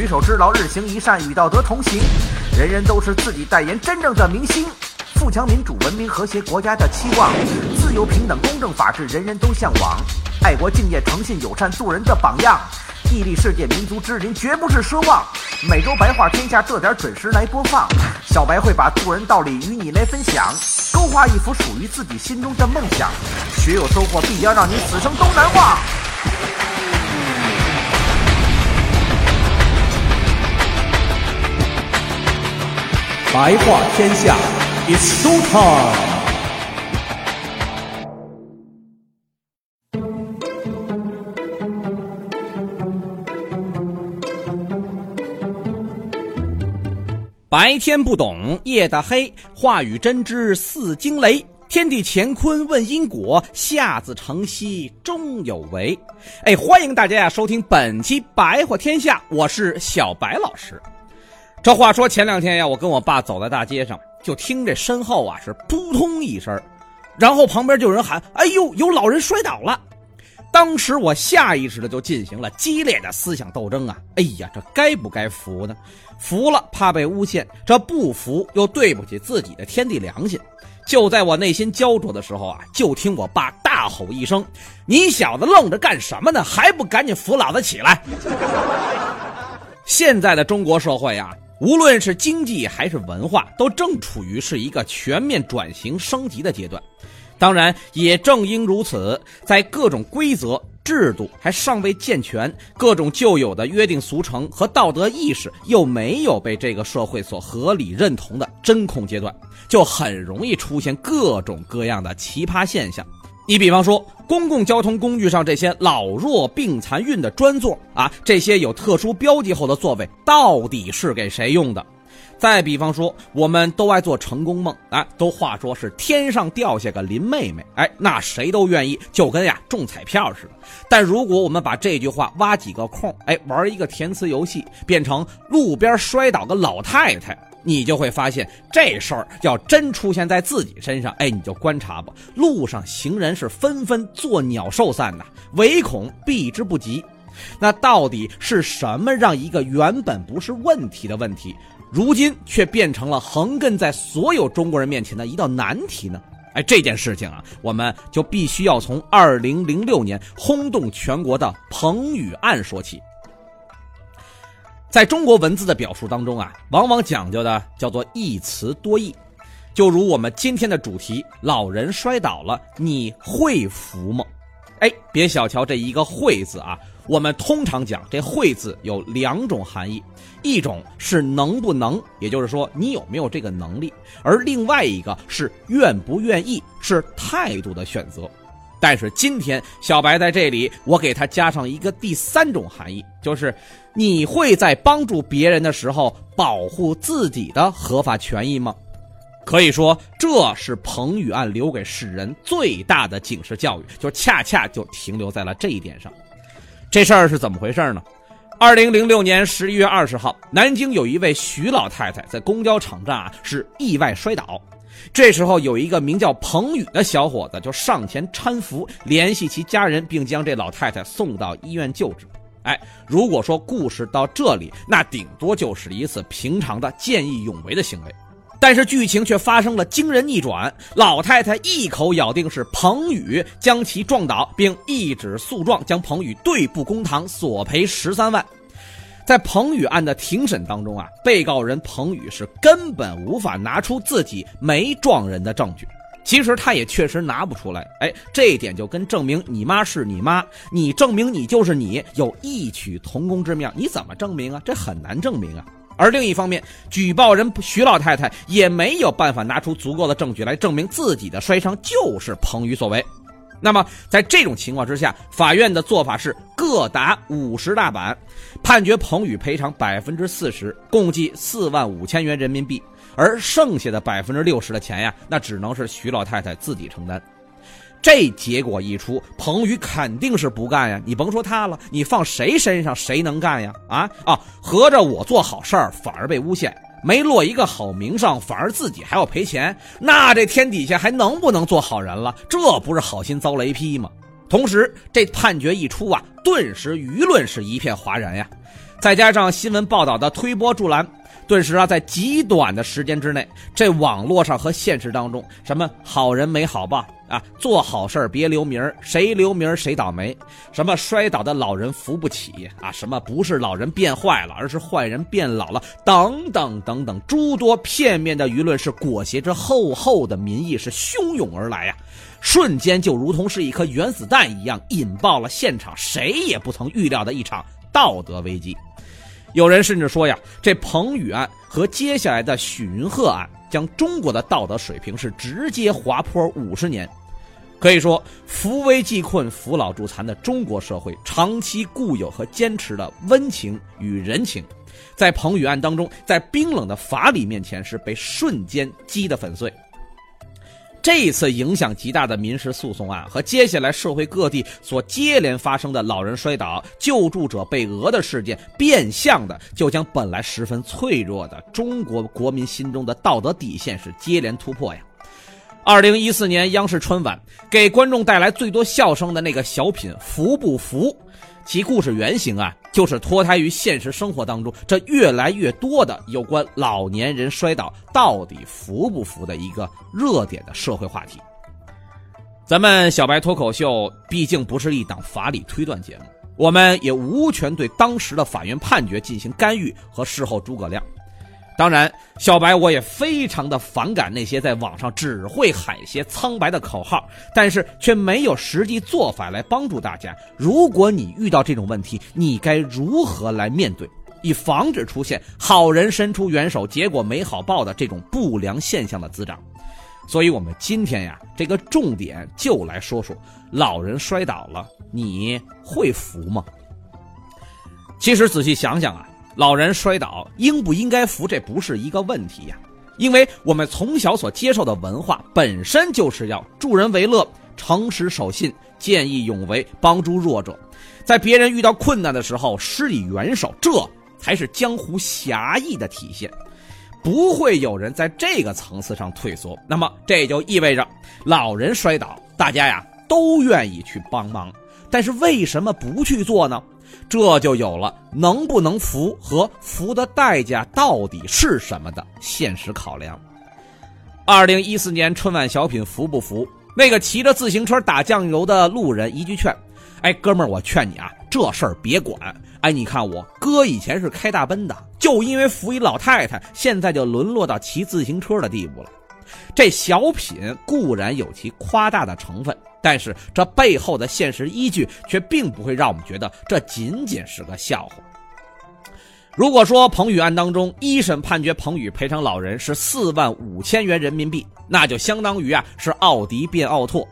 举手之劳，日行一善，与道德同行。人人都是自己代言真正的明星。富强、民主、文明、和谐国家的期望，自由、平等、公正、法治，人人都向往。爱国、敬业、诚信、友善，做人的榜样。屹立世界民族之林，绝不是奢望。每周白话天下，这点准时来播放。小白会把做人道理与你来分享，勾画一幅属于自己心中的梦想。学有收获，必将让你此生都难忘。白话天下，It's show time。白天不懂夜的黑，话语真知似惊雷。天地乾坤问因果，下自成蹊终有为。哎，欢迎大家呀收听本期白话天下，我是小白老师。这话说前两天呀，我跟我爸走在大街上，就听这身后啊是扑通一声，然后旁边就有人喊：“哎呦，有老人摔倒了！”当时我下意识的就进行了激烈的思想斗争啊！哎呀，这该不该服呢？服了怕被诬陷，这不服又对不起自己的天地良心。就在我内心焦灼的时候啊，就听我爸大吼一声：“你小子愣着干什么呢？还不赶紧扶老子起来！” 现在的中国社会啊，无论是经济还是文化，都正处于是一个全面转型升级的阶段。当然，也正因如此，在各种规则制度还尚未健全，各种旧有的约定俗成和道德意识又没有被这个社会所合理认同的真空阶段，就很容易出现各种各样的奇葩现象。你比方说，公共交通工具上这些老弱病残孕的专座啊，这些有特殊标记后的座位，到底是给谁用的？再比方说，我们都爱做成功梦啊，都话说是天上掉下个林妹妹，哎，那谁都愿意，就跟呀中彩票似的。但如果我们把这句话挖几个空，哎，玩一个填词游戏，变成路边摔倒个老太太，你就会发现这事儿要真出现在自己身上，哎，你就观察吧，路上行人是纷纷作鸟兽散呐，唯恐避之不及。那到底是什么让一个原本不是问题的问题？如今却变成了横亘在所有中国人面前的一道难题呢？哎，这件事情啊，我们就必须要从二零零六年轰动全国的彭宇案说起。在中国文字的表述当中啊，往往讲究的叫做一词多义，就如我们今天的主题：老人摔倒了，你会扶吗？哎，别小瞧这一个“会”字啊。我们通常讲这“会”字有两种含义，一种是能不能，也就是说你有没有这个能力；而另外一个是愿不愿意，是态度的选择。但是今天小白在这里，我给他加上一个第三种含义，就是你会在帮助别人的时候保护自己的合法权益吗？可以说，这是彭宇案留给世人最大的警示教育，就恰恰就停留在了这一点上。这事儿是怎么回事呢？二零零六年十一月二十号，南京有一位徐老太太在公交场站啊是意外摔倒，这时候有一个名叫彭宇的小伙子就上前搀扶，联系其家人，并将这老太太送到医院救治。哎，如果说故事到这里，那顶多就是一次平常的见义勇为的行为。但是剧情却发生了惊人逆转，老太太一口咬定是彭宇将其撞倒，并一纸诉状将彭宇对簿公堂，索赔十三万。在彭宇案的庭审当中啊，被告人彭宇是根本无法拿出自己没撞人的证据，其实他也确实拿不出来。哎，这一点就跟证明你妈是你妈，你证明你就是你有异曲同工之妙。你怎么证明啊？这很难证明啊。而另一方面，举报人徐老太太也没有办法拿出足够的证据来证明自己的摔伤就是彭宇所为。那么，在这种情况之下，法院的做法是各打五十大板，判决彭宇赔偿百分之四十，共计四万五千元人民币。而剩下的百分之六十的钱呀，那只能是徐老太太自己承担。这结果一出，彭宇肯定是不干呀！你甭说他了，你放谁身上谁能干呀？啊啊！合着我做好事儿反而被诬陷，没落一个好名声，反而自己还要赔钱，那这天底下还能不能做好人了？这不是好心遭雷劈吗？同时，这判决一出啊，顿时舆论是一片哗然呀！再加上新闻报道的推波助澜。顿时啊，在极短的时间之内，这网络上和现实当中，什么好人没好报啊，做好事别留名谁留名谁倒霉，什么摔倒的老人扶不起啊，什么不是老人变坏了，而是坏人变老了，等等等等，诸多片面的舆论是裹挟着厚厚的民意是汹涌而来呀，瞬间就如同是一颗原子弹一样，引爆了现场谁也不曾预料的一场道德危机。有人甚至说呀，这彭宇案和接下来的许云鹤案，将中国的道德水平是直接滑坡五十年。可以说，扶危济困、扶老助残的中国社会长期固有和坚持的温情与人情，在彭宇案当中，在冰冷的法理面前是被瞬间击得粉碎。这一次影响极大的民事诉讼案和接下来社会各地所接连发生的老人摔倒、救助者被讹的事件，变相的就将本来十分脆弱的中国国民心中的道德底线是接连突破呀。二零一四年央视春晚给观众带来最多笑声的那个小品《扶不扶》。其故事原型啊，就是脱胎于现实生活当中这越来越多的有关老年人摔倒到底扶不扶的一个热点的社会话题。咱们小白脱口秀毕竟不是一档法理推断节目，我们也无权对当时的法院判决进行干预和事后诸葛亮。当然，小白我也非常的反感那些在网上只会喊些苍白的口号，但是却没有实际做法来帮助大家。如果你遇到这种问题，你该如何来面对，以防止出现好人伸出援手，结果没好报的这种不良现象的滋长？所以，我们今天呀，这个重点就来说说老人摔倒了，你会扶吗？其实仔细想想啊。老人摔倒应不应该扶？这不是一个问题呀，因为我们从小所接受的文化本身就是要助人为乐、诚实守信、见义勇为、帮助弱者，在别人遇到困难的时候施以援手，这才是江湖侠义的体现。不会有人在这个层次上退缩。那么这就意味着，老人摔倒，大家呀都愿意去帮忙，但是为什么不去做呢？这就有了能不能扶和扶的代价到底是什么的现实考量。二零一四年春晚小品扶不扶？那个骑着自行车打酱油的路人一句劝：“哎，哥们儿，我劝你啊，这事儿别管。哎，你看我哥以前是开大奔的，就因为扶一老太太，现在就沦落到骑自行车的地步了。这小品固然有其夸大的成分。”但是这背后的现实依据却并不会让我们觉得这仅仅是个笑话。如果说彭宇案当中一审判决彭宇赔偿老人是四万五千元人民币，那就相当于啊是奥迪变奥拓。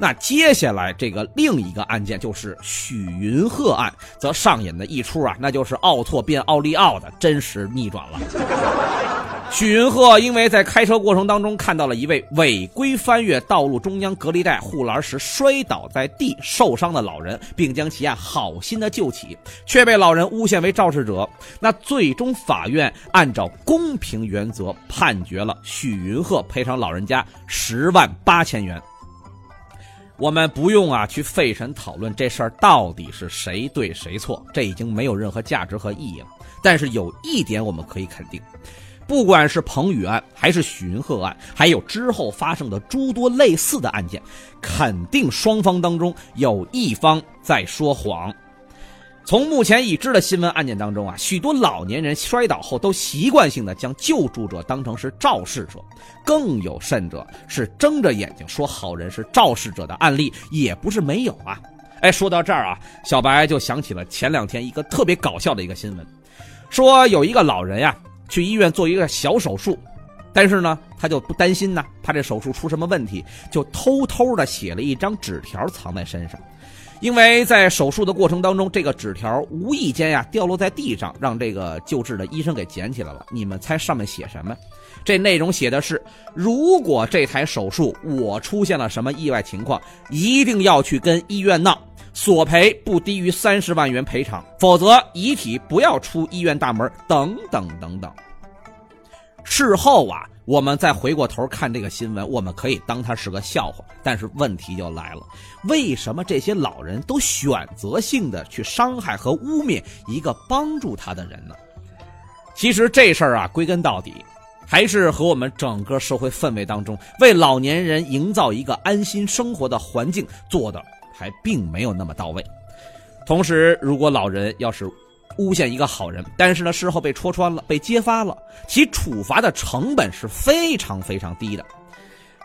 那接下来这个另一个案件就是许云鹤案，则上演的一出啊，那就是奥拓变奥利奥的真实逆转了。许云鹤因为在开车过程当中看到了一位违规翻越道路中央隔离带护栏时摔倒在地受伤的老人，并将其啊好心的救起，却被老人诬陷为肇事者。那最终法院按照公平原则判决了许云鹤赔偿老人家十万八千元。我们不用啊去费神讨论这事儿到底是谁对谁错，这已经没有任何价值和意义了。但是有一点我们可以肯定。不管是彭宇案，还是许云鹤案，还有之后发生的诸多类似的案件，肯定双方当中有一方在说谎。从目前已知的新闻案件当中啊，许多老年人摔倒后都习惯性的将救助者当成是肇事者，更有甚者是睁着眼睛说好人是肇事者的案例也不是没有啊。哎，说到这儿啊，小白就想起了前两天一个特别搞笑的一个新闻，说有一个老人呀。去医院做一个小手术，但是呢，他就不担心呢，怕这手术出什么问题，就偷偷的写了一张纸条藏在身上。因为在手术的过程当中，这个纸条无意间呀掉落在地上，让这个救治的医生给捡起来了。你们猜上面写什么？这内容写的是：如果这台手术我出现了什么意外情况，一定要去跟医院闹，索赔不低于三十万元赔偿，否则遗体不要出医院大门，等等等等。事后啊，我们再回过头看这个新闻，我们可以当它是个笑话。但是问题就来了，为什么这些老人都选择性的去伤害和污蔑一个帮助他的人呢？其实这事儿啊，归根到底，还是和我们整个社会氛围当中为老年人营造一个安心生活的环境做的还并没有那么到位。同时，如果老人要是诬陷一个好人，但是呢事后被戳穿了、被揭发了，其处罚的成本是非常非常低的。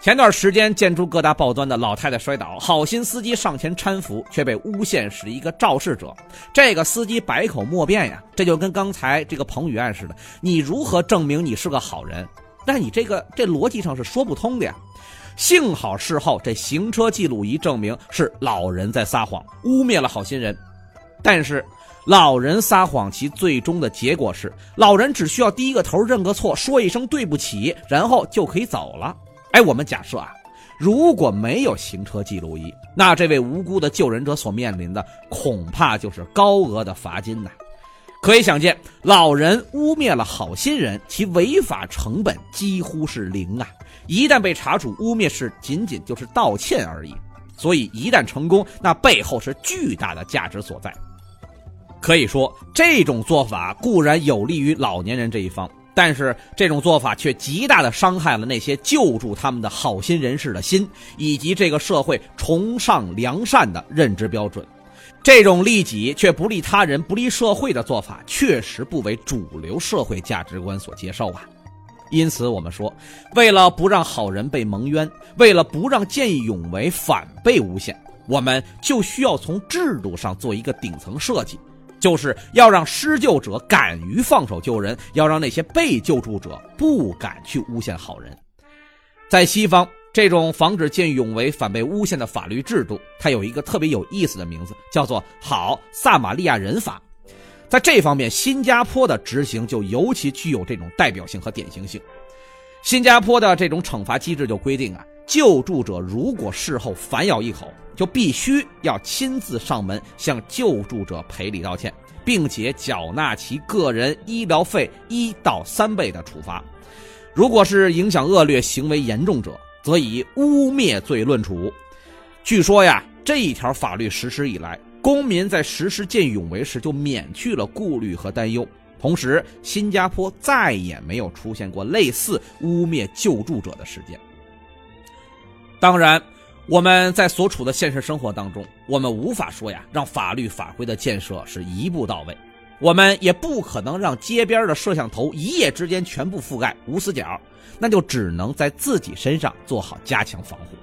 前段时间，建筑各大报端的老太太摔倒，好心司机上前搀扶，却被诬陷是一个肇事者。这个司机百口莫辩呀，这就跟刚才这个彭宇案似的，你如何证明你是个好人？但你这个这逻辑上是说不通的呀。幸好事后这行车记录仪证明是老人在撒谎，污蔑了好心人。但是老人撒谎，其最终的结果是，老人只需要低个头认个错，说一声对不起，然后就可以走了。哎，我们假设啊，如果没有行车记录仪，那这位无辜的救人者所面临的恐怕就是高额的罚金呐。可以想见，老人污蔑了好心人，其违法成本几乎是零啊！一旦被查处，污蔑是仅仅就是道歉而已。所以一旦成功，那背后是巨大的价值所在。可以说，这种做法固然有利于老年人这一方。但是这种做法却极大的伤害了那些救助他们的好心人士的心，以及这个社会崇尚良善的认知标准。这种利己却不利他人、不利社会的做法，确实不为主流社会价值观所接受啊。因此，我们说，为了不让好人被蒙冤，为了不让见义勇为反被诬陷，我们就需要从制度上做一个顶层设计。就是要让施救者敢于放手救人，要让那些被救助者不敢去诬陷好人。在西方，这种防止见义勇为反被诬陷的法律制度，它有一个特别有意思的名字，叫做“好撒玛利亚人法”。在这方面，新加坡的执行就尤其具有这种代表性和典型性。新加坡的这种惩罚机制就规定啊，救助者如果事后反咬一口。就必须要亲自上门向救助者赔礼道歉，并且缴纳其个人医疗费一到三倍的处罚。如果是影响恶劣、行为严重者，则以污蔑罪论处。据说呀，这一条法律实施以来，公民在实施见义勇为时就免去了顾虑和担忧。同时，新加坡再也没有出现过类似污蔑救助者的事件。当然。我们在所处的现实生活当中，我们无法说呀，让法律法规的建设是一步到位，我们也不可能让街边的摄像头一夜之间全部覆盖无死角，那就只能在自己身上做好加强防护。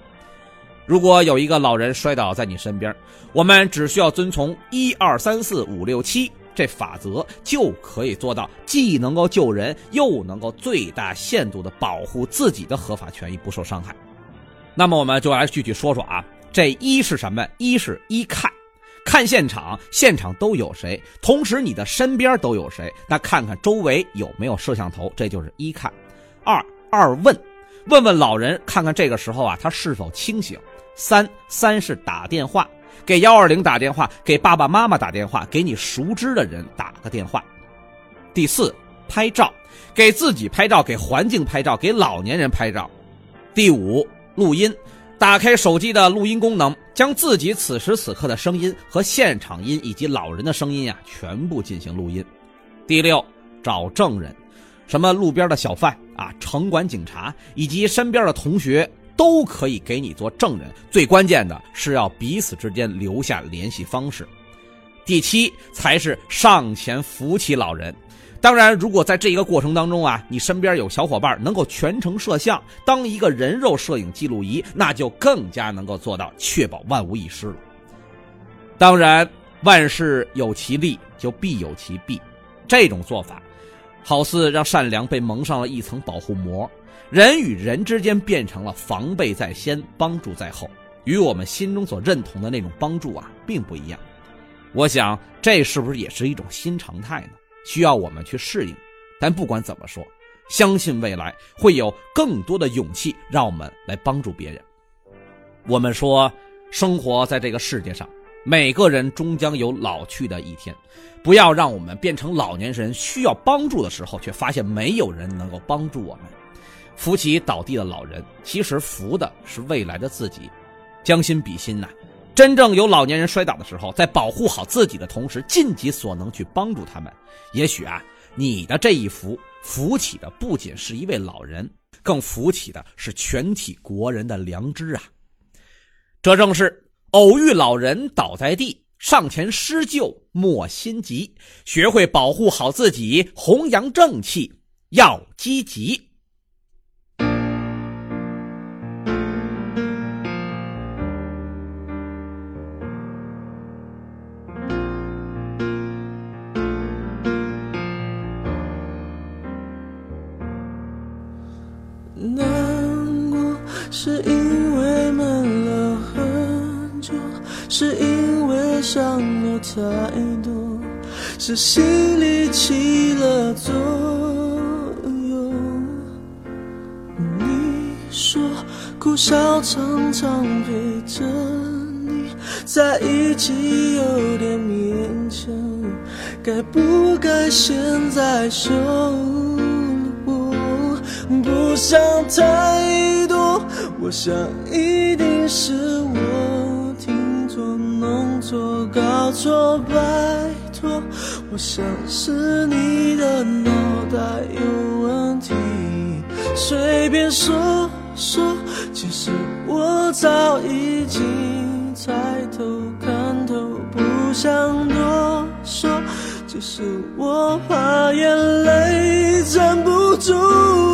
如果有一个老人摔倒在你身边，我们只需要遵从一二三四五六七这法则，就可以做到既能够救人，又能够最大限度的保护自己的合法权益不受伤害。那么我们就来具体说说啊，这一是什么？一是一看，看现场，现场都有谁？同时你的身边都有谁？那看看周围有没有摄像头，这就是一看。二二问，问问老人，看看这个时候啊他是否清醒。三三是打电话，给幺二零打电话，给爸爸妈妈打电话，给你熟知的人打个电话。第四拍照，给自己拍照，给环境拍照，给老年人拍照。第五。录音，打开手机的录音功能，将自己此时此刻的声音和现场音以及老人的声音呀，全部进行录音。第六，找证人，什么路边的小贩啊，城管警察以及身边的同学都可以给你做证人。最关键的是要彼此之间留下联系方式。第七，才是上前扶起老人。当然，如果在这一个过程当中啊，你身边有小伙伴能够全程摄像，当一个人肉摄影记录仪，那就更加能够做到确保万无一失了。当然，万事有其利，就必有其弊。这种做法，好似让善良被蒙上了一层保护膜，人与人之间变成了防备在先，帮助在后，与我们心中所认同的那种帮助啊，并不一样。我想，这是不是也是一种新常态呢？需要我们去适应，但不管怎么说，相信未来会有更多的勇气，让我们来帮助别人。我们说，生活在这个世界上，每个人终将有老去的一天。不要让我们变成老年人需要帮助的时候，却发现没有人能够帮助我们。扶起倒地的老人，其实扶的是未来的自己。将心比心呐，真正有老年人摔倒的时候，在保护好自己的同时，尽己所能去帮助他们。也许啊，你的这一扶，扶起的不仅是一位老人，更扶起的是全体国人的良知啊。这正是偶遇老人倒在地，上前施救莫心急，学会保护好自己，弘扬正气要积极。太多，是心里起了作用。你说哭笑常常陪着你在一起有点勉强，该不该现在说？不想太多，我想一定是我、错、搞错，拜托，我想是你的脑袋有问题。随便说说，其实我早已经猜透、看透，不想多说，只是我怕眼泪站不住。